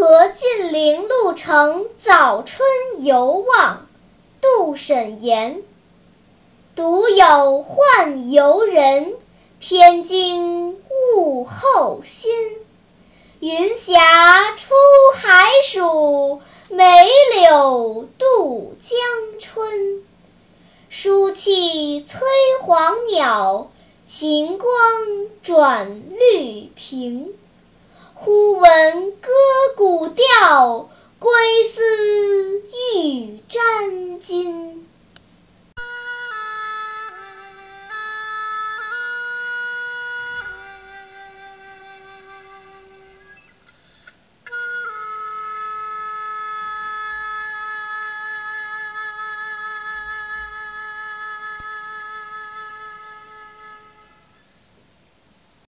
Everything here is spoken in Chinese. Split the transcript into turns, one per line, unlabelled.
何近陵鹿城早春犹望，杜审言。独有宦游人，偏惊物候新。云霞出海曙，梅柳渡江春。书气催黄鸟，晴光转绿苹。忽闻歌归思